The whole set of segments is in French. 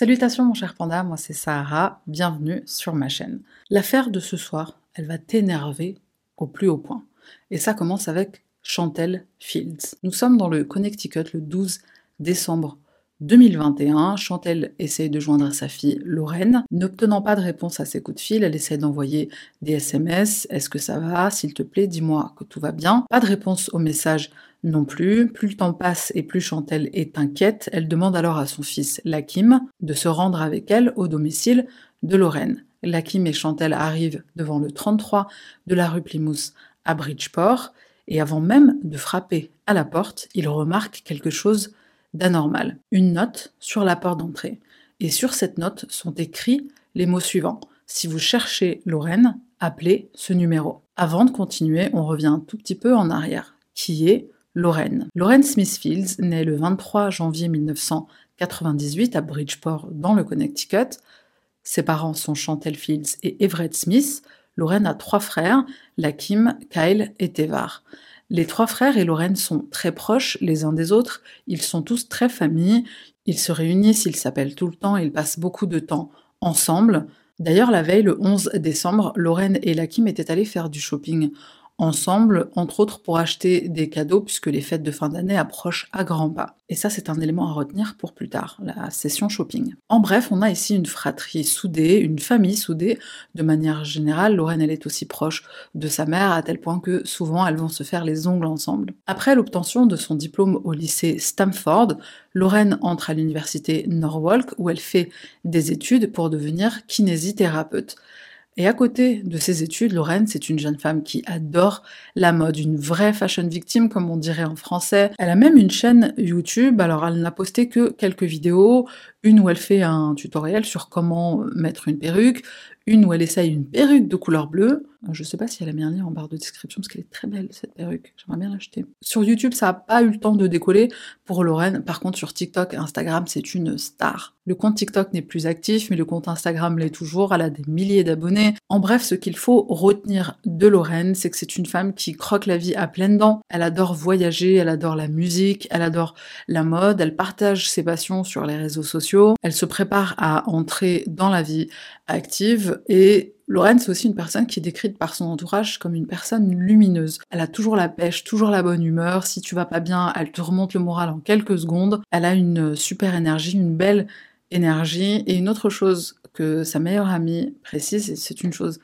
Salutations mon cher panda, moi c'est Sahara, bienvenue sur ma chaîne. L'affaire de ce soir, elle va t'énerver au plus haut point. Et ça commence avec Chantel Fields. Nous sommes dans le Connecticut le 12 décembre 2021, Chantel essaye de joindre sa fille Lorraine. N'obtenant pas de réponse à ses coups de fil, elle essaie d'envoyer des SMS. Est-ce que ça va? S'il te plaît, dis-moi que tout va bien. Pas de réponse au message non plus. Plus le temps passe et plus Chantel est inquiète, elle demande alors à son fils Lakim de se rendre avec elle au domicile de Lorraine. Lakim et Chantel arrivent devant le 33 de la rue Plymouth à Bridgeport et avant même de frapper à la porte, ils remarquent quelque chose d'anormal. Une note sur la porte d'entrée. Et sur cette note sont écrits les mots suivants. Si vous cherchez Lorraine, appelez ce numéro. Avant de continuer, on revient un tout petit peu en arrière. Qui est Lorraine Lorraine Smithfields, née le 23 janvier 1998 à Bridgeport, dans le Connecticut. Ses parents sont Chantel Fields et Everett Smith. Lorraine a trois frères, Lakim, Kyle et Tevar. Les trois frères et Lorraine sont très proches les uns des autres, ils sont tous très familles, ils se réunissent, ils s'appellent tout le temps, ils passent beaucoup de temps ensemble. D'ailleurs, la veille, le 11 décembre, Lorraine et Lakim étaient allés faire du shopping ensemble, entre autres pour acheter des cadeaux puisque les fêtes de fin d'année approchent à grands pas. Et ça, c'est un élément à retenir pour plus tard, la session shopping. En bref, on a ici une fratrie soudée, une famille soudée. De manière générale, Lorraine, elle est aussi proche de sa mère à tel point que souvent elles vont se faire les ongles ensemble. Après l'obtention de son diplôme au lycée Stamford, Lorraine entre à l'université Norwalk où elle fait des études pour devenir kinésithérapeute. Et à côté de ses études, Lorraine, c'est une jeune femme qui adore la mode, une vraie fashion victime, comme on dirait en français. Elle a même une chaîne YouTube, alors elle n'a posté que quelques vidéos, une où elle fait un tutoriel sur comment mettre une perruque, une où elle essaye une perruque de couleur bleue, je sais pas si elle a mis un lien en barre de description parce qu'elle est très belle cette perruque. J'aimerais bien l'acheter. Sur YouTube, ça a pas eu le temps de décoller pour Lorraine. Par contre, sur TikTok et Instagram, c'est une star. Le compte TikTok n'est plus actif, mais le compte Instagram l'est toujours. Elle a des milliers d'abonnés. En bref, ce qu'il faut retenir de Lorraine, c'est que c'est une femme qui croque la vie à pleines dents. Elle adore voyager, elle adore la musique, elle adore la mode, elle partage ses passions sur les réseaux sociaux. Elle se prépare à entrer dans la vie active et Lorraine, c'est aussi une personne qui est décrite par son entourage comme une personne lumineuse. Elle a toujours la pêche, toujours la bonne humeur. Si tu vas pas bien, elle te remonte le moral en quelques secondes. Elle a une super énergie, une belle énergie. Et une autre chose que sa meilleure amie précise, et c'est une chose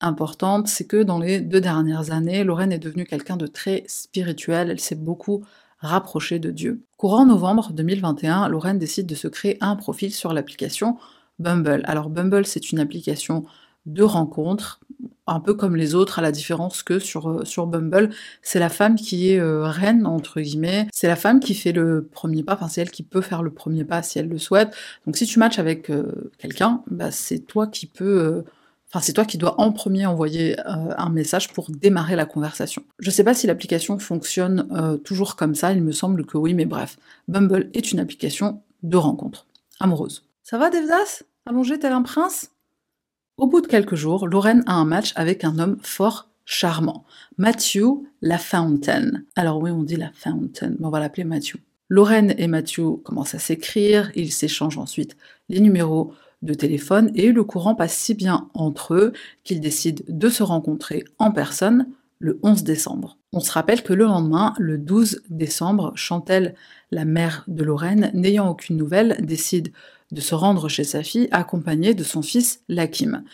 importante, c'est que dans les deux dernières années, Lorraine est devenue quelqu'un de très spirituel. Elle s'est beaucoup rapprochée de Dieu. Courant novembre 2021, Lorraine décide de se créer un profil sur l'application Bumble. Alors Bumble, c'est une application de rencontres, un peu comme les autres, à la différence que sur, euh, sur Bumble, c'est la femme qui est euh, reine, entre guillemets, c'est la femme qui fait le premier pas, enfin c'est elle qui peut faire le premier pas si elle le souhaite. Donc si tu matches avec euh, quelqu'un, bah, c'est toi qui peux... Enfin, c'est toi qui dois en premier envoyer un message pour démarrer la conversation. Je sais pas si l'application fonctionne toujours comme ça, il me semble que oui, mais bref. Bumble est une application de rencontre amoureuse. Ça va, Devdas? Allongé tel un prince? Au bout de quelques jours, Lorraine a un match avec un homme fort charmant, Matthew LaFountain. Alors oui, on dit LaFountain, mais on va l'appeler Matthew. Lorraine et Matthew commencent à s'écrire, ils s'échangent ensuite les numéros de téléphone et le courant passe si bien entre eux qu'ils décident de se rencontrer en personne le 11 décembre. On se rappelle que le lendemain, le 12 décembre, Chantel, la mère de Lorraine, n'ayant aucune nouvelle, décide de se rendre chez sa fille accompagnée de son fils Lakim.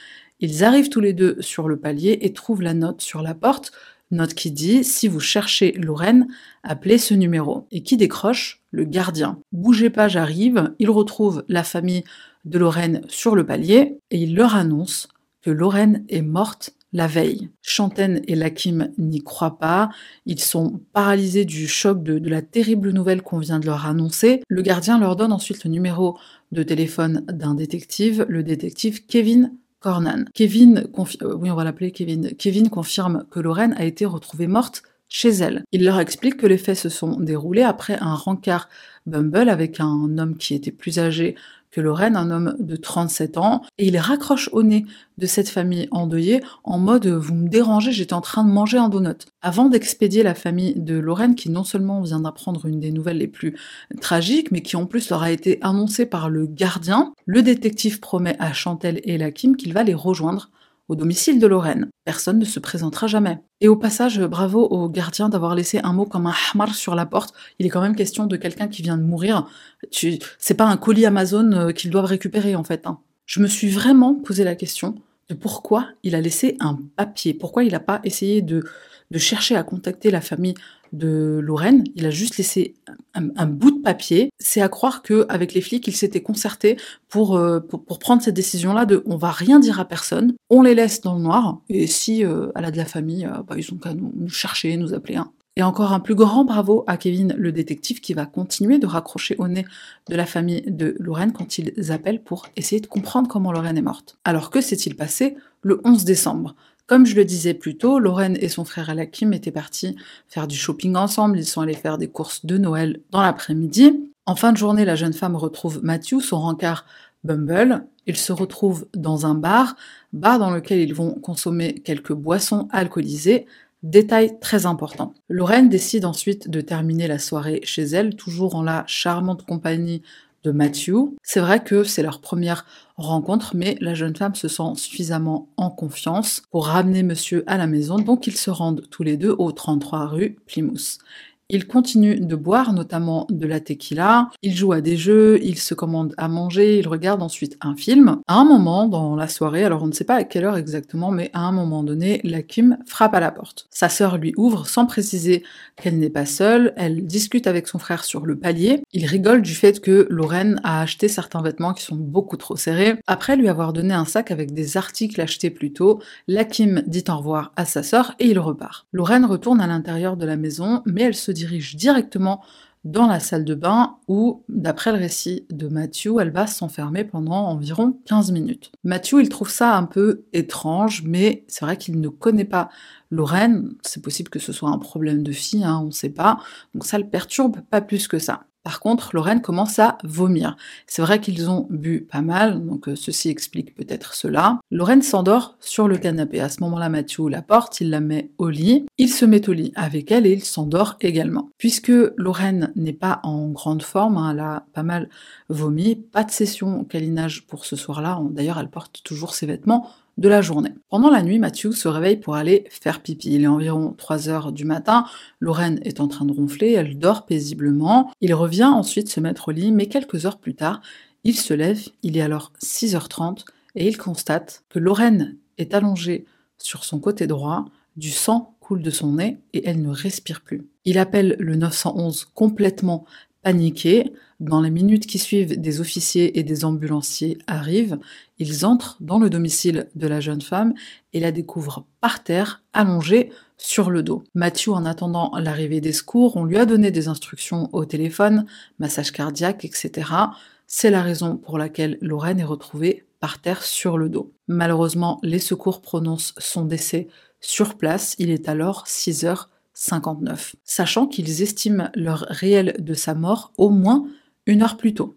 Ils arrivent tous les deux sur le palier et trouvent la note sur la porte, note qui dit Si vous cherchez Lorraine, appelez ce numéro. Et qui décroche? Le gardien. Bougez pas, j'arrive. Il retrouve la famille de Lorraine sur le palier et il leur annonce que Lorraine est morte la veille. Chanten et Lakim n'y croient pas, ils sont paralysés du choc de, la terrible nouvelle qu'on vient de leur annoncer. Le gardien leur donne ensuite le numéro de téléphone d'un détective, le détective Kevin Cornan. Euh, oui on va l'appeler Kevin, Kevin confirme que Lorraine a été retrouvée morte chez elle. Il leur explique que les faits se sont déroulés après un rencard Bumble avec un homme qui était plus âgé que Lorraine, un homme de 37 ans, et il raccroche au nez de cette famille endeuillée en mode vous me dérangez, j'étais en train de manger un donut. Avant d'expédier la famille de Lorraine, qui non seulement vient d'apprendre une des nouvelles les plus tragiques, mais qui en plus leur a été annoncée par le gardien, le détective promet à Chantel et Lakim qu'il va les rejoindre au domicile de Lorraine. Personne ne se présentera jamais. Et au passage, bravo au gardien d'avoir laissé un mot comme un hamar sur la porte. Il est quand même question de quelqu'un qui vient de mourir. Tu... C'est pas un colis Amazon euh, qu'ils doivent récupérer en fait. Hein. Je me suis vraiment posé la question de pourquoi il a laissé un papier, pourquoi il n'a pas essayé de, de chercher à contacter la famille de Lorraine, il a juste laissé un, bout de papier. C'est à croire qu'avec les flics, il s'était concerté pour, euh, prendre cette décision-là de on va rien dire à personne, on les laisse dans le noir, et si euh, elle a de la famille, euh, bah, ils ont qu'à nous, chercher, nous appeler. Et encore un plus grand bravo à Kevin le détective qui va continuer de raccrocher au nez de la famille de Lorraine quand ils appellent pour essayer de comprendre comment Lorraine est morte. Alors que s'est-il passé le 11 décembre? Comme je le disais plus tôt, Lorraine et son frère Alakim étaient partis faire du shopping ensemble, ils sont allés faire des courses de Noël dans l'après-midi. En fin de journée, la jeune femme retrouve Matthew, son rencard Bumble. Ils se retrouvent dans un bar, bar dans lequel ils vont consommer quelques boissons alcoolisées. Détail très important. Lorraine décide ensuite de terminer la soirée chez elle, toujours en la charmante compagnie de Matthew. C'est vrai que c'est leur première rencontre, mais la jeune femme se sent suffisamment en confiance pour ramener monsieur à la maison, donc ils se rendent tous les deux au 33 rue Plymouth. Il continue de boire, notamment de la tequila. Il joue à des jeux, il se commande à manger, il regarde ensuite un film. À un moment dans la soirée, alors on ne sait pas à quelle heure exactement, mais à un moment donné, la Kim frappe à la porte. Sa sœur lui ouvre sans préciser qu'elle n'est pas seule. Elle discute avec son frère sur le palier. Il rigole du fait que Lorraine a acheté certains vêtements qui sont beaucoup trop serrés. Après lui avoir donné un sac avec des articles achetés plus tôt, la Kim dit au revoir à sa sœur et il repart. Lorraine retourne à l'intérieur de la maison, mais elle se directement dans la salle de bain où, d'après le récit de Matthew, elle va s'enfermer pendant environ 15 minutes. Matthew, il trouve ça un peu étrange, mais c'est vrai qu'il ne connaît pas Lorraine. C'est possible que ce soit un problème de fille, hein, on ne sait pas. Donc ça le perturbe pas plus que ça. Par contre, Lorraine commence à vomir. C'est vrai qu'ils ont bu pas mal, donc euh, ceci explique peut-être cela. Lorraine s'endort sur le canapé. À ce moment-là, Mathieu la porte, il la met au lit. Il se met au lit avec elle et il s'endort également. Puisque Lorraine n'est pas en grande forme, hein, elle a pas mal vomi, pas de session câlinage pour ce soir-là. D'ailleurs, elle porte toujours ses vêtements de la journée. Pendant la nuit, Matthew se réveille pour aller faire pipi. Il est environ 3 heures du matin, Lorraine est en train de ronfler, elle dort paisiblement. Il revient ensuite se mettre au lit, mais quelques heures plus tard, il se lève, il est alors 6h30, et il constate que Lorraine est allongée sur son côté droit, du sang coule de son nez et elle ne respire plus. Il appelle le 911 complètement paniqué. Dans les minutes qui suivent, des officiers et des ambulanciers arrivent. Ils entrent dans le domicile de la jeune femme et la découvrent par terre, allongée sur le dos. Mathieu, en attendant l'arrivée des secours, on lui a donné des instructions au téléphone, massage cardiaque, etc. C'est la raison pour laquelle Lorraine est retrouvée par terre sur le dos. Malheureusement, les secours prononcent son décès sur place. Il est alors 6 heures 59, sachant qu'ils estiment l'heure réelle de sa mort au moins une heure plus tôt.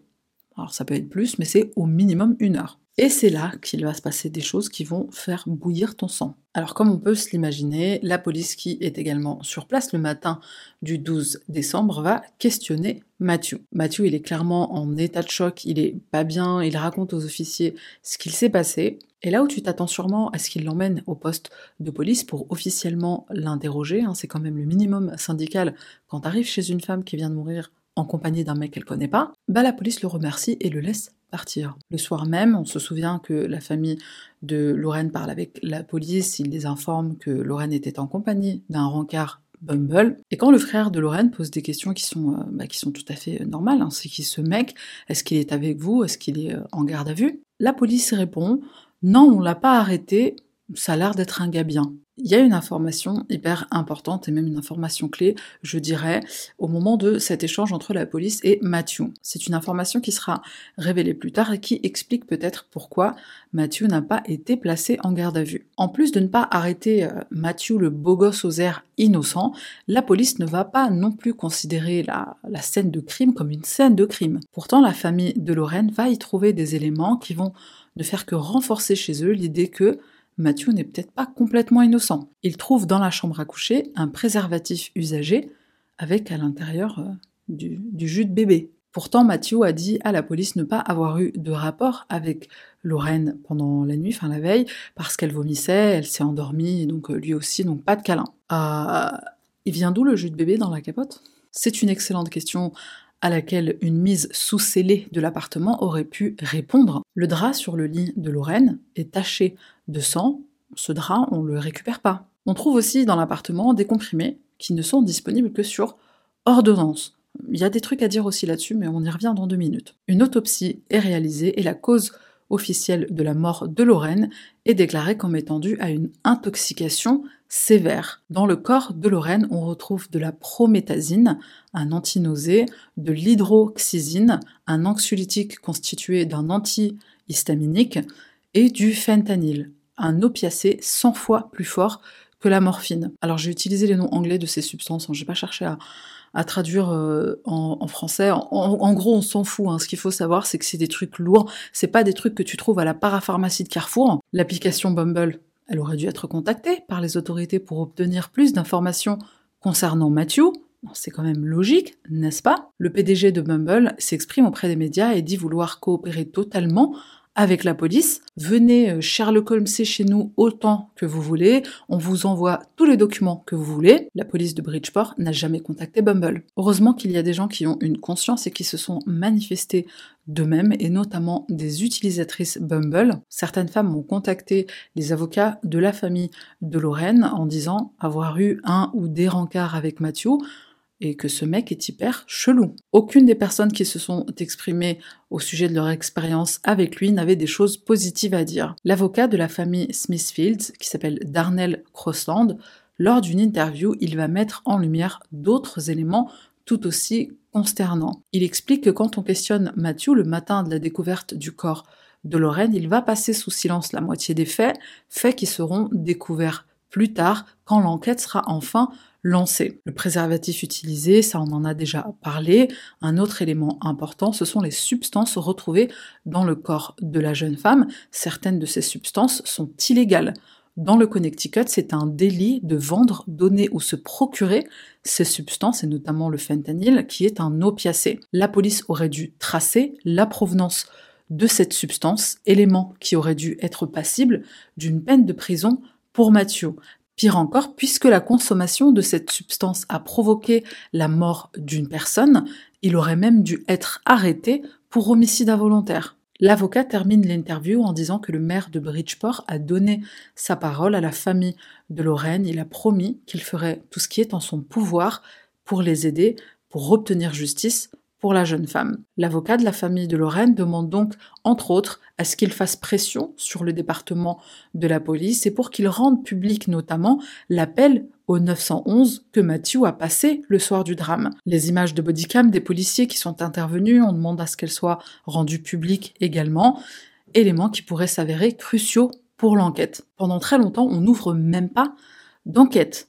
Alors ça peut être plus, mais c'est au minimum une heure. Et c'est là qu'il va se passer des choses qui vont faire bouillir ton sang. Alors comme on peut se l'imaginer, la police qui est également sur place le matin du 12 décembre va questionner Mathieu. Mathieu, il est clairement en état de choc, il est pas bien, il raconte aux officiers ce qu'il s'est passé. Et là où tu t'attends sûrement à ce qu'il l'emmène au poste de police pour officiellement l'interroger, hein, c'est quand même le minimum syndical quand t'arrives chez une femme qui vient de mourir en compagnie d'un mec qu'elle connaît pas, bah la police le remercie et le laisse partir. Le soir même, on se souvient que la famille de Lorraine parle avec la police, il les informe que Lorraine était en compagnie d'un rencard Bumble. Et quand le frère de Lorraine pose des questions qui sont, euh, bah, qui sont tout à fait normales, hein, c'est qui ce mec Est-ce qu'il est avec vous Est-ce qu'il est euh, en garde à vue? La police répond non, on l'a pas arrêté, ça a l'air d'être un gars bien. Il y a une information hyper importante et même une information clé, je dirais, au moment de cet échange entre la police et Matthew. C'est une information qui sera révélée plus tard et qui explique peut-être pourquoi Matthew n'a pas été placé en garde à vue. En plus de ne pas arrêter euh, Matthew le beau gosse aux airs innocents, la police ne va pas non plus considérer la scène de crime comme une scène de crime. Pourtant, la famille de Lorraine va y trouver des éléments qui vont ne faire que renforcer chez eux l'idée que Matthew n'est peut-être pas complètement innocent. Il trouve dans la chambre à coucher un préservatif usagé avec à l'intérieur euh, du, jus de bébé. Pourtant, Matthew a dit à la police ne pas avoir eu de rapport avec Lorraine pendant la nuit, enfin la veille, parce qu'elle vomissait, elle s'est endormie, donc euh, lui aussi, donc pas de câlin. Euh, il vient d'où le jus de bébé dans la capote? C'est une excellente question à laquelle une mise sous scellée de l'appartement aurait pu répondre. Le drap sur le lit de Lorraine est taché de sang, ce drap, on ne le récupère pas. On trouve aussi dans l'appartement des comprimés qui ne sont disponibles que sur ordonnance. Il y a des trucs à dire aussi là-dessus, mais on y revient dans deux minutes. Une autopsie est réalisée et la cause officielle de la mort de Lorraine est déclarée comme étant due à une intoxication sévère. Dans le corps de Lorraine, on retrouve de la prométhazine, un antinausée, de l'hydroxysine, un anxiolytique constitué d'un antihistaminique, et du fentanyl, un opiacé 100 fois plus fort que la morphine. Alors j'ai utilisé les noms anglais de ces substances, hein. j'ai pas cherché à, traduire euh, en, français. En, gros, on s'en fout. Hein. Ce qu'il faut savoir, c'est que c'est des trucs lourds. C'est pas des trucs que tu trouves à la parapharmacie de Carrefour. L'application Bumble, elle aurait dû être contactée par les autorités pour obtenir plus d'informations concernant Matthew. C'est quand même logique, n'est-ce pas? Le PDG de Bumble s'exprime auprès des médias et dit vouloir coopérer totalement avec la police. Venez euh, Sherlock Holmes chez nous autant que vous voulez. On vous envoie tous les documents que vous voulez. La police de Bridgeport n'a jamais contacté Bumble. Heureusement qu'il y a des gens qui ont une conscience et qui se sont manifestés d'eux-mêmes, et notamment des utilisatrices Bumble. Certaines femmes ont contacté les avocats de la famille de Lorraine en disant avoir eu un ou des rencarts avec Mathieu et que ce mec est hyper chelou. Aucune des personnes qui se sont exprimées au sujet de leur expérience avec lui n'avait des choses positives à dire. L'avocat de la famille Smithfield, qui s'appelle Darnell Crossland, lors d'une interview, il va mettre en lumière d'autres éléments tout aussi consternants. Il explique que quand on questionne Matthew le matin de la découverte du corps de Lorraine, il va passer sous silence la moitié des faits, faits qui seront découverts plus tard quand l'enquête sera enfin lancé. Le préservatif utilisé, ça on en a déjà parlé. Un autre élément important, ce sont les substances retrouvées dans le corps de la jeune femme. Certaines de ces substances sont illégales. Dans le Connecticut, c'est un délit de vendre, donner ou se procurer ces substances, et notamment le fentanyl, qui est un opiacé. La police aurait dû tracer la provenance de cette substance, élément qui aurait dû être passible d'une peine de prison pour Mathieu. Pire encore, puisque la consommation de cette substance a provoqué la mort d'une personne, il aurait même dû être arrêté pour homicide involontaire. L'avocat termine l'interview en disant que le maire de Bridgeport a donné sa parole à la famille de Lorraine. Il a promis qu'il ferait tout ce qui est en son pouvoir pour les aider, pour obtenir justice pour la jeune femme. L'avocat de la famille de Lorraine demande donc, entre autres, à ce qu'il fasse pression sur le département de la police et pour qu'il rende public notamment l'appel au 911 que Matthew a passé le soir du drame. Les images de bodycam des policiers qui sont intervenus, on demande à ce qu'elles soient rendues publiques également, éléments qui pourraient s'avérer cruciaux pour l'enquête. Pendant très longtemps, on n'ouvre même pas d'enquête.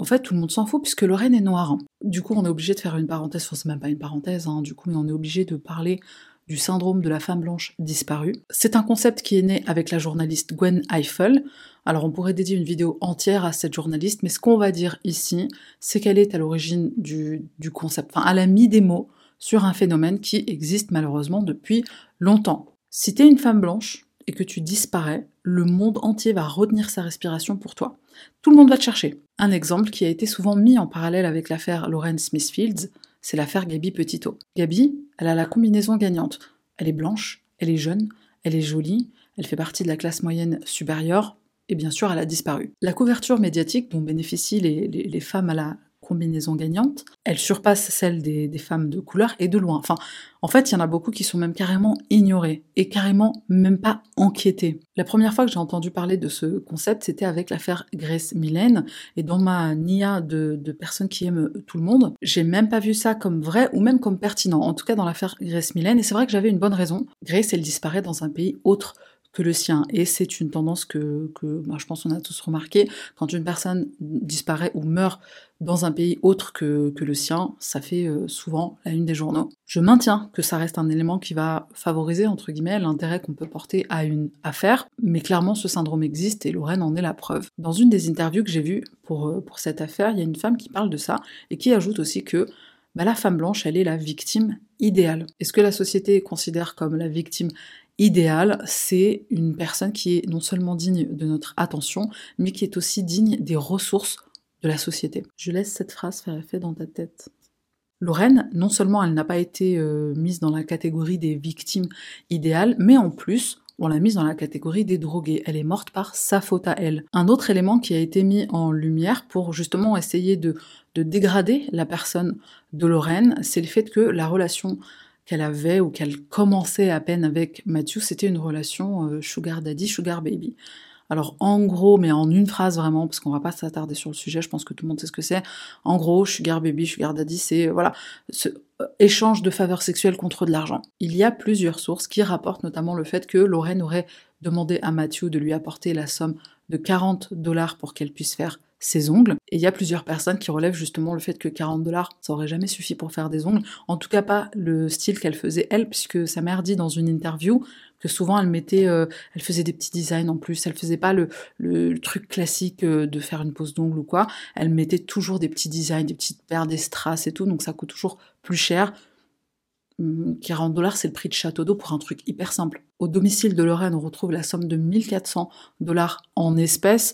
En fait, tout le monde s'en fout puisque Lorraine est noire. Du coup, on est obligé de faire une parenthèse, enfin c'est même pas une parenthèse, hein, du coup, mais on est obligé de parler du syndrome de la femme blanche disparue. C'est un concept qui est né avec la journaliste Gwen Eiffel. Alors on pourrait dédier une vidéo entière à cette journaliste, mais ce qu'on va dire ici, c'est qu'elle est à l'origine du, du concept, enfin elle a mis des mots sur un phénomène qui existe malheureusement depuis longtemps. Si t'es une femme blanche et que tu disparais, le monde entier va retenir sa respiration pour toi. Tout le monde va te chercher. Un exemple qui a été souvent mis en parallèle avec l'affaire Lawrence Smithfields, c'est l'affaire Gabi Petito. Gabi, elle a la combinaison gagnante. Elle est blanche, elle est jeune, elle est jolie, elle fait partie de la classe moyenne supérieure, et bien sûr, elle a disparu. La couverture médiatique dont bénéficient les femmes à la combinaison gagnante. Elle surpasse celle des, femmes de couleur et de loin. Enfin, en fait, il y en a beaucoup qui sont même carrément ignorées et carrément même pas enquêtées. La première fois que j'ai entendu parler de ce concept, c'était avec l'affaire Grace Millen. Et dans ma nia de, personnes qui aiment tout le monde, j'ai même pas vu ça comme vrai ou même comme pertinent. En tout cas, dans l'affaire Grace Millen. Et c'est vrai que j'avais une bonne raison. Grace, elle disparaît dans un pays autre que le sien. Et c'est une tendance que, que moi, je pense qu'on a tous remarqué. Quand une personne disparaît ou meurt dans un pays autre que, que le sien, ça fait euh, souvent la une des journaux. Je maintiens que ça reste un élément qui va favoriser, entre guillemets, l'intérêt qu'on peut porter à une affaire, mais clairement ce syndrome existe et Lorraine en est la preuve. Dans une des interviews que j'ai vues pour, euh, pour cette affaire, il y a une femme qui parle de ça et qui ajoute aussi que bah, la femme blanche, elle est la victime idéale. Est-ce que la société considère comme la victime idéal, c'est une personne qui est non seulement digne de notre attention, mais qui est aussi digne des ressources de la société. Je laisse cette phrase faire effet dans ta tête. Lorraine, non seulement elle n'a pas été euh, mise dans la catégorie des victimes idéales, mais en plus, on l'a mise dans la catégorie des drogués. Elle est morte par sa faute à elle. Un autre élément qui a été mis en lumière pour justement essayer de, de dégrader la personne de Lorraine, c'est le fait que la relation qu'elle avait ou qu'elle commençait à peine avec Matthew, c'était une relation euh, sugar daddy, sugar baby. Alors en gros, mais en une phrase vraiment, parce qu'on va pas s'attarder sur le sujet, je pense que tout le monde sait ce que c'est. En gros, sugar baby, sugar daddy, c'est voilà ce euh, échange de faveurs sexuelles contre de l'argent. Il y a plusieurs sources qui rapportent notamment le fait que Lorraine aurait demandé à Matthew de lui apporter la somme de 40 dollars pour qu'elle puisse faire ses ongles. Et il y a plusieurs personnes qui relèvent justement le fait que 40 dollars, ça aurait jamais suffi pour faire des ongles. En tout cas pas le style qu'elle faisait elle, puisque sa mère dit dans une interview que souvent elle mettait, euh, elle faisait des petits designs en plus. Elle faisait pas le, le, truc classique euh, de faire une pose d'ongles ou quoi. Elle mettait toujours des petits designs, des petites paires, des strass et tout, donc ça coûte toujours plus cher. 40 hum, dollars, c'est le prix de château d'eau pour un truc hyper simple. Au domicile de Lorraine, on retrouve la somme de 1400 dollars en espèces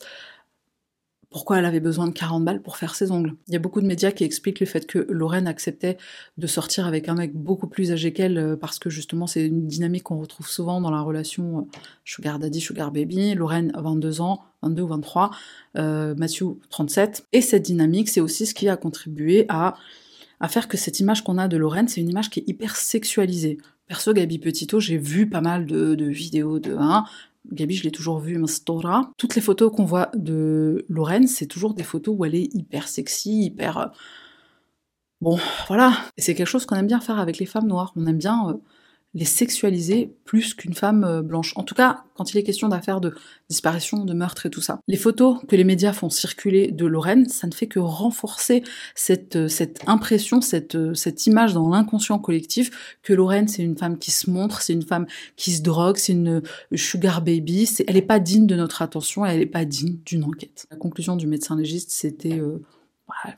pourquoi elle avait besoin de 40 balles pour faire ses ongles. Il y a beaucoup de médias qui expliquent le fait que Lorraine acceptait de sortir avec un mec beaucoup plus âgé qu'elle euh, parce que justement c'est une dynamique qu'on retrouve souvent dans la relation euh, sugar daddy, sugar baby. Lorraine 22 ans, 22 ou 23, euh, Matthew 37. Et cette dynamique, c'est aussi ce qui a contribué à, faire que cette image qu'on a de Lorraine, c'est une image qui est hyper sexualisée. Perso, Gabi Petito, j'ai vu pas mal de, vidéos de Gabi, je l'ai toujours vu, Stora. Toutes les photos qu'on voit de Lorraine, c'est toujours des photos où elle est hyper sexy, hyper. Euh, bon, voilà. Et c'est quelque chose qu'on aime bien faire avec les femmes noires. On aime bien euh, les sexualiser plus qu'une femme euh, blanche. En tout cas, quand il est question d'affaires de disparition, de meurtre et tout ça. Les photos que les médias font circuler de Lorraine, ça ne fait que renforcer cette, euh, impression, cette, euh, cette image dans l'inconscient collectif que Lorraine, c'est une femme qui se montre, c'est une femme qui se drogue, c'est une sugar baby, elle n'est pas digne de notre attention, elle n'est pas digne d'une enquête. La conclusion du médecin légiste, c'était...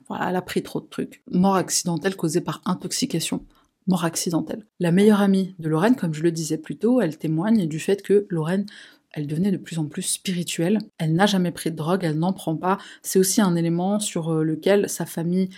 voilà, elle a pris trop de trucs. Mort accidentelle causée par intoxication mort accidentelle. La meilleure amie de Lorraine, comme je le disais plus tôt, elle témoigne du fait que Lorraine elle devenait de plus en plus spirituelle. Elle n'a jamais pris de drogue, elle n'en prend pas. C'est aussi un élément sur euh, lequel sa famille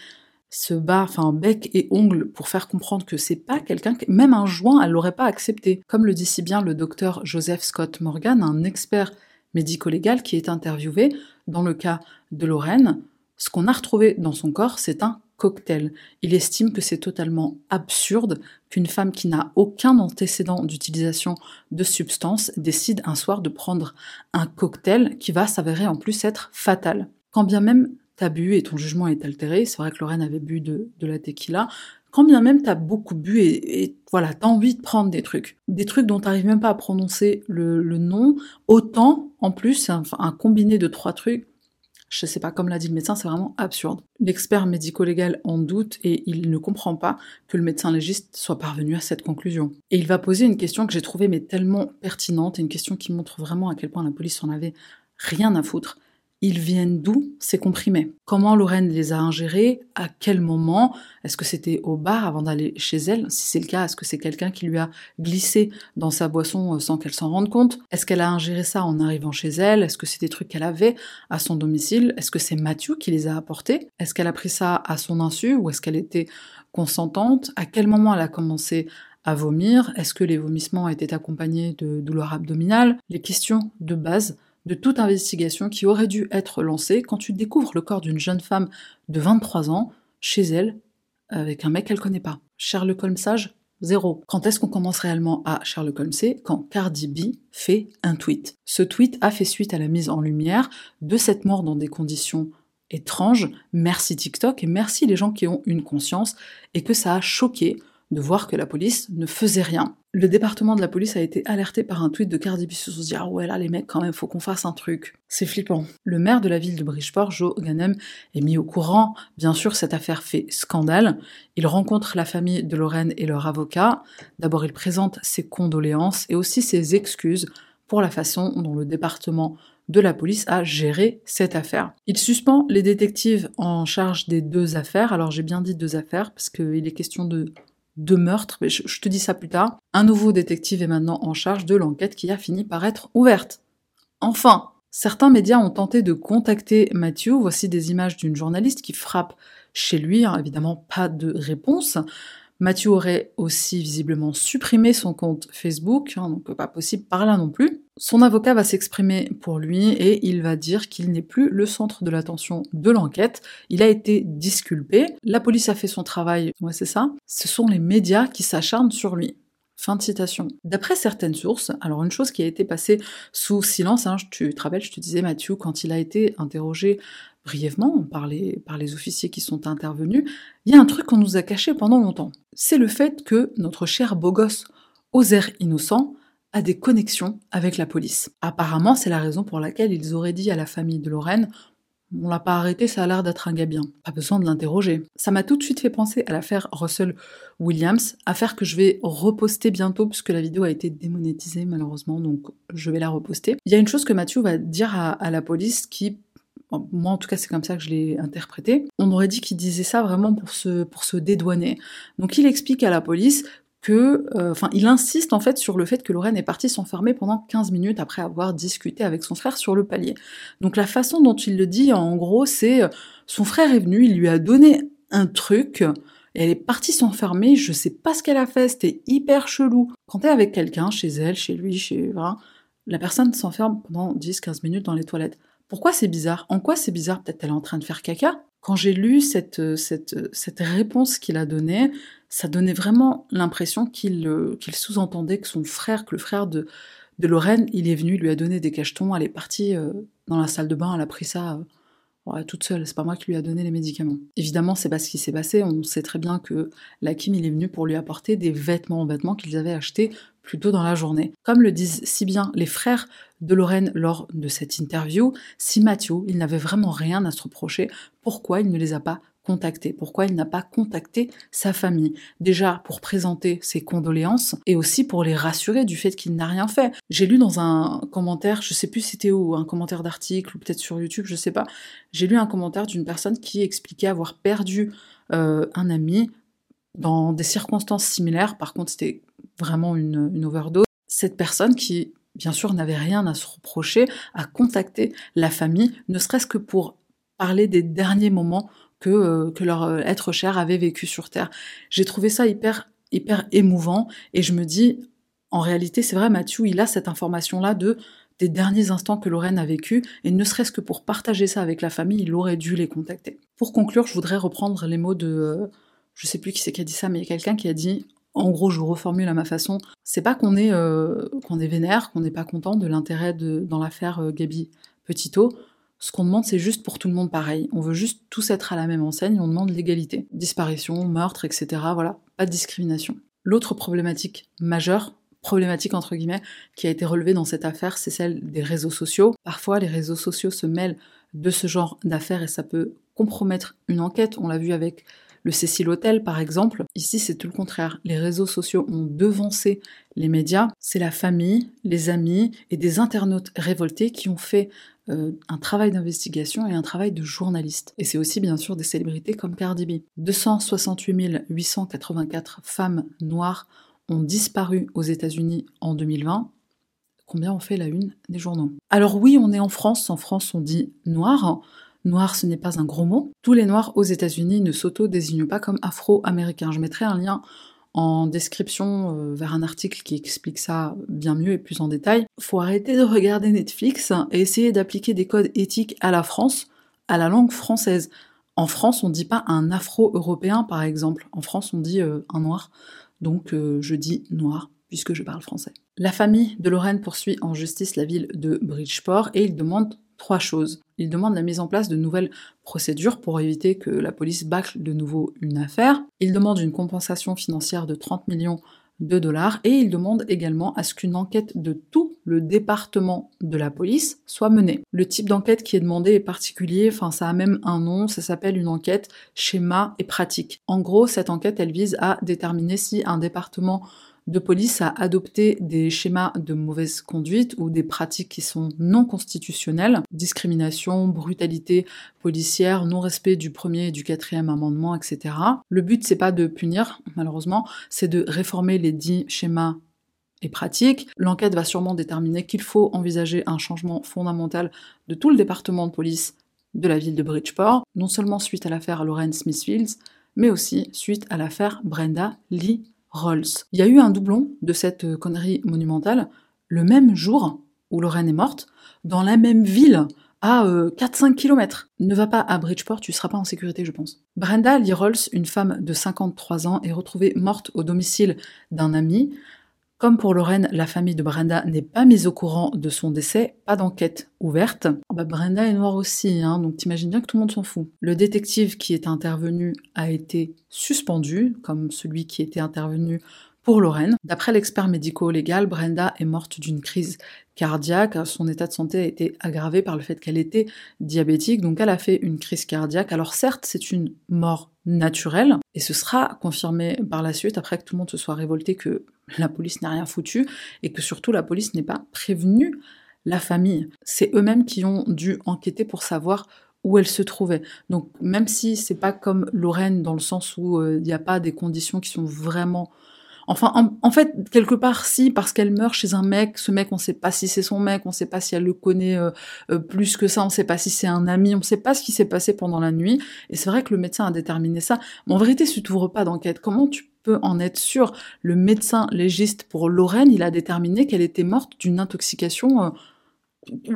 se bat, enfin bec et ongle, pour faire comprendre que c'est pas quelqu'un, que, même un joint, elle l'aurait pas accepté. Comme le dit si bien le docteur Joseph Scott Morgan, un expert médico-légal qui est interviewé dans le cas de Lorraine, ce qu'on a retrouvé dans son corps, c'est un cocktail. Il estime que c'est totalement absurde qu'une femme qui n'a aucun antécédent d'utilisation de substances décide un soir de prendre un cocktail qui va s'avérer en plus être fatal. Quand bien même t'as bu et ton jugement est altéré, c'est vrai que Lorraine avait bu de, la tequila, quand bien même t'as beaucoup bu et, voilà, t'as envie de prendre des trucs, des trucs dont t'arrives même pas à prononcer le, nom, autant en plus c'est un combiné de trois trucs je sais pas, comme l'a dit le médecin, c'est vraiment absurde. L'expert médico-légal en doute et il ne comprend pas que le médecin légiste soit parvenu à cette conclusion. Et il va poser une question que j'ai trouvée mais tellement pertinente et une question qui montre vraiment à quel point la police en avait rien à foutre. Ils viennent d'où ces comprimés? Comment Lorraine les a ingérés? À quel moment? Est-ce que c'était au bar avant d'aller chez elle? Si c'est le cas, est-ce que c'est quelqu'un qui lui a glissé dans sa boisson euh, sans qu'elle s'en rende compte? Est-ce qu'elle a ingéré ça en arrivant chez elle? Est-ce que c'est des trucs qu'elle avait à son domicile? Est-ce que c'est Mathieu qui les a apportés? Est-ce qu'elle a pris ça à son insu ou est-ce qu'elle était consentante? À quel moment elle a commencé à vomir? Est-ce que les vomissements étaient accompagnés de douleurs abdominales? Les questions de base de toute investigation qui aurait dû être lancée quand tu découvres le corps d'une jeune femme de 23 ans chez elle avec un mec qu'elle connaît pas. Sherlock Holmes sage Zéro. Quand est-ce qu'on commence réellement à Sherlock Holmes Quand Cardi B fait un tweet. Ce tweet a fait suite à la mise en lumière de cette mort dans des conditions étranges. Merci TikTok et merci les gens qui ont une conscience et que ça a choqué de voir que la police ne faisait rien. Le département de la police a été alerté par un tweet de Cardi B sur se dire ah ouais là les mecs quand même faut qu'on fasse un truc. C'est flippant. Le maire de la ville de Bridgeport, Joe Ganem, est mis au courant. Bien sûr cette affaire fait scandale. Il rencontre la famille de Lorraine et leur avocat. D'abord il présente ses condoléances et aussi ses excuses pour la façon dont le département de la police a géré cette affaire. Il suspend les détectives en charge des deux affaires. Alors j'ai bien dit deux affaires parce qu'il est question de de meurtre, mais je, te dis ça plus tard. Un nouveau détective est maintenant en charge de l'enquête qui a fini par être ouverte. Enfin, certains médias ont tenté de contacter Matthew. Voici des images d'une journaliste qui frappe chez lui, hein, évidemment pas de réponse. Mathieu aurait aussi visiblement supprimé son compte Facebook, hein, donc pas possible par là non plus. Son avocat va s'exprimer pour lui et il va dire qu'il n'est plus le centre de l'attention de l'enquête. Il a été disculpé. La police a fait son travail, ouais c'est ça. Ce sont les médias qui s'acharnent sur lui. Fin de citation. D'après certaines sources, alors une chose qui a été passée sous silence, hein, tu te rappelles, je te disais Mathieu, quand il a été interrogé brièvement par les, officiers qui sont intervenus, il y a un truc qu'on nous a caché pendant longtemps. C'est le fait que notre cher beau gosse, Ozer Innocent, a des connexions avec la police. Apparemment, c'est la raison pour laquelle ils auraient dit à la famille de Lorraine on l'a pas arrêté, ça a l'air d'être un gars. Pas besoin de l'interroger. Ça m'a tout de suite fait penser à l'affaire Russell Williams, affaire que je vais reposter bientôt puisque la vidéo a été démonétisée malheureusement, donc je vais la reposter. Il y a une chose que Mathieu va dire à la police qui moi en tout cas c'est comme ça que je l'ai interprété, on aurait dit qu'il disait ça vraiment pour se, pour se dédouaner. Donc il explique à la police que, euh, enfin, il insiste en fait sur le fait que Lorraine est partie s'enfermer pendant 15 minutes après avoir discuté avec son frère sur le palier. Donc la façon dont il le dit, en gros, c'est euh, son frère est venu, il lui a donné un truc, et elle est partie s'enfermer, je sais pas ce qu'elle a fait, c'était hyper chelou. Quand t'es avec quelqu'un, chez elle, chez lui, chez... Voilà, la personne s'enferme pendant 10-15 minutes dans les toilettes. Pourquoi c'est bizarre? En quoi c'est bizarre? Peut-être elle est en train de faire caca. Quand j'ai lu cette, euh, euh, cette réponse qu'il a donnée, ça donnait vraiment l'impression qu'il euh, qu'il sous-entendait que son frère, que le frère de, de Lorraine, il est venu, il lui a donné des cachetons, elle est partie dans la salle de bain, elle a pris ça toute seule, c'est pas moi qui lui a donné les médicaments. Évidemment, c'est pas ce qui s'est passé, on sait très bien que la Kim, il est venu pour lui apporter des vêtements, vêtements qu'ils avaient achetés plus tôt dans la journée. Comme le disent si bien les frères de Lorraine lors de cette interview, si Mathieu, il n'avait vraiment rien à se reprocher, pourquoi il ne les a pas contacté Pourquoi il n'a pas contacté sa famille? Déjà pour présenter ses condoléances et aussi pour les rassurer du fait qu'il n'a rien fait. J'ai lu dans un commentaire, je sais plus c'était où, un commentaire d'article ou peut-être sur YouTube, je sais pas. J'ai lu un commentaire d'une personne qui expliquait avoir perdu euh, un ami dans des circonstances similaires. Par contre, c'était vraiment une, overdose. Cette personne qui bien sûr n'avait rien à se reprocher, a contacté la famille, ne serait-ce que pour parler des derniers moments que, euh, que leur euh, être cher avait vécu sur Terre. J'ai trouvé ça hyper, hyper émouvant et je me dis, en réalité, c'est vrai, Mathieu, il a cette information-là de des derniers instants que Lorraine a vécu, et ne serait-ce que pour partager ça avec la famille, il aurait dû les contacter. Pour conclure, je voudrais reprendre les mots de, euh, je sais plus qui c'est qui a dit ça, mais il y a quelqu'un qui a dit, en gros, je vous reformule à ma façon, c'est pas qu'on est, qu'on est vénère, qu'on n'est pas content de l'intérêt dans l'affaire Gabi Petito, ce qu'on demande, c'est juste pour tout le monde pareil. On veut juste tous être à la même enseigne, on demande l'égalité. Disparition, meurtre, etc. Voilà, pas de discrimination. L'autre problématique majeure, problématique entre guillemets, qui a été relevée dans cette affaire, c'est celle des réseaux sociaux. Parfois, les réseaux sociaux se mêlent de ce genre d'affaires et ça peut compromettre une enquête. On l'a vu avec le Cécile Hotel, par exemple. Ici, c'est tout le contraire. Les réseaux sociaux ont devancé les médias. C'est la famille, les amis et des internautes révoltés qui ont fait euh, un travail d'investigation et un travail de journaliste. Et c'est aussi bien sûr des célébrités comme Cardi B. 268 884 femmes noires ont disparu aux États-Unis en 2020. Combien on fait la une des journaux? Alors oui, on est en France. En France, on dit noir. Noir, ce n'est pas un gros mot. Tous les noirs aux États-Unis ne s'auto-désignent pas comme afro-américains. Je mettrai un lien en description euh, vers un article qui explique ça bien mieux et plus en détail. Faut arrêter de regarder Netflix et essayer d'appliquer des codes éthiques à la France, à la langue française. En France, on dit pas un afro-européen, par exemple. En France, on dit euh, un noir. Donc, euh, je dis noir, puisque je parle français. La famille de Lorraine poursuit en justice la ville de Bridgeport et il demande trois choses. Il demande la mise en place de nouvelles procédures pour éviter que la police bâcle de nouveau une affaire. Il demande une compensation financière de 30 millions de dollars et il demande également à ce qu'une enquête de tout le département de la police soit menée. Le type d'enquête qui est demandé est particulier, enfin ça a même un nom, ça s'appelle une enquête schéma et pratique. En gros, cette enquête elle vise à déterminer si un département de police a adopté des schémas de mauvaise conduite ou des pratiques qui sont non constitutionnelles, discrimination, brutalité policière, non-respect du premier et du quatrième amendement, etc. Le but, c'est pas de punir, malheureusement, c'est de réformer les dix schémas et pratiques. L'enquête va sûrement déterminer qu'il faut envisager un changement fondamental de tout le département de police de la ville de Bridgeport, non seulement suite à l'affaire Lorraine Smithfields, mais aussi suite à l'affaire Brenda Lee Rolls. Il y a eu un doublon de cette euh, connerie monumentale le même jour où Lorraine est morte, dans la même ville, à 4-5 euh, km. Ne va pas à Bridgeport, tu seras pas en sécurité, je pense. Brenda Lee Rolls, une femme de 53 ans, est retrouvée morte au domicile d'un ami. Comme pour Lorraine, la famille de Brenda n'est pas mise au courant de son décès, pas d'enquête ouverte. Ah bah, Brenda est noire aussi, hein, donc t'imagines bien que tout le monde s'en fout. Le détective qui est intervenu a été suspendu, comme celui qui était intervenu pour Lorraine. D'après l'expert médico-légal, Brenda est morte d'une crise cardiaque. Son état de santé a été aggravé par le fait qu'elle était diabétique, donc elle a fait une crise cardiaque. Alors certes, c'est une mort naturelle, et ce sera confirmé par la suite, après que tout le monde se soit révolté que la police n'a rien foutu, et que surtout la police n'est pas prévenue la famille. C'est eux-mêmes qui ont dû enquêter pour savoir où elle se trouvait. Donc même si c'est pas comme Lorraine dans le sens où euh, il n'y a pas des conditions qui sont vraiment Enfin, en, fait, quelque part, si, parce qu'elle meurt chez un mec, ce mec, on sait pas si c'est son mec, on sait pas si elle le connaît euh, euh, plus que ça, on sait pas si c'est un ami, on sait pas ce qui s'est passé pendant la nuit. Et c'est vrai que le médecin a déterminé ça. Mais en vérité, si tu ouvres pas d'enquête, comment tu peux en être sûr? Le médecin légiste pour Lorraine, il a déterminé qu'elle était morte d'une intoxication euh,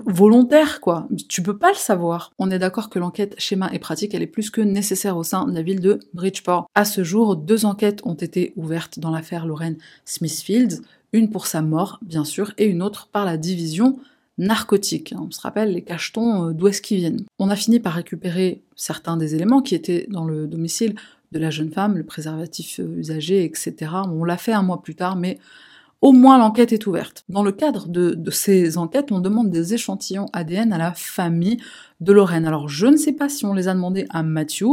volontaire, quoi. Tu peux pas le savoir. On est d'accord que l'enquête schéma et pratique, elle est plus que nécessaire au sein de la ville de Bridgeport. À ce jour, deux enquêtes ont été ouvertes dans l'affaire Lorraine Smithfield, une pour sa mort, bien sûr, et une autre par la division narcotique. On se rappelle les cachetons euh, d'où est-ce qu'ils viennent. On a fini par récupérer certains des éléments qui étaient dans le domicile de la jeune femme, le préservatif euh, usagé, etc. On l'a fait un mois plus tard, mais au moins l'enquête est ouverte. Dans le cadre de, ces enquêtes, on demande des échantillons ADN à la famille de Lorraine. Alors je ne sais pas si on les a demandés à Mathieu,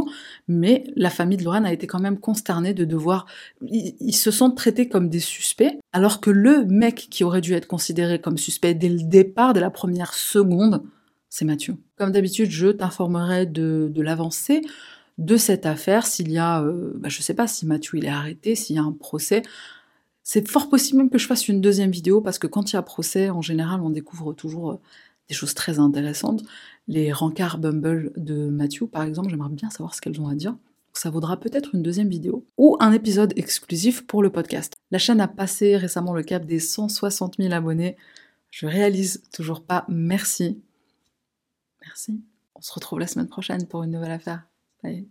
mais la famille de Lorraine a été quand même consternée de devoir... Ils, se sont traités comme des suspects, alors que le mec qui aurait dû être considéré comme suspect dès le départ, dès la première seconde, c'est Mathieu. Comme d'habitude, je t'informerai de, l'avancée de cette affaire, s'il y a, euh, bah, je sais pas si Mathieu il est arrêté, s'il y a un procès. C'est fort possible même que je fasse une deuxième vidéo parce que quand il y a procès, en général, on découvre toujours euh, des choses très intéressantes. Les rencarts Bumble de Matthew, par exemple, j'aimerais bien savoir ce qu'elles ont à dire. Ça vaudra peut-être une deuxième vidéo ou un épisode exclusif pour le podcast. La chaîne a passé récemment le cap des 160 000 abonnés. Je réalise toujours pas. Merci. Merci. On se retrouve la semaine prochaine pour une nouvelle affaire. Bye.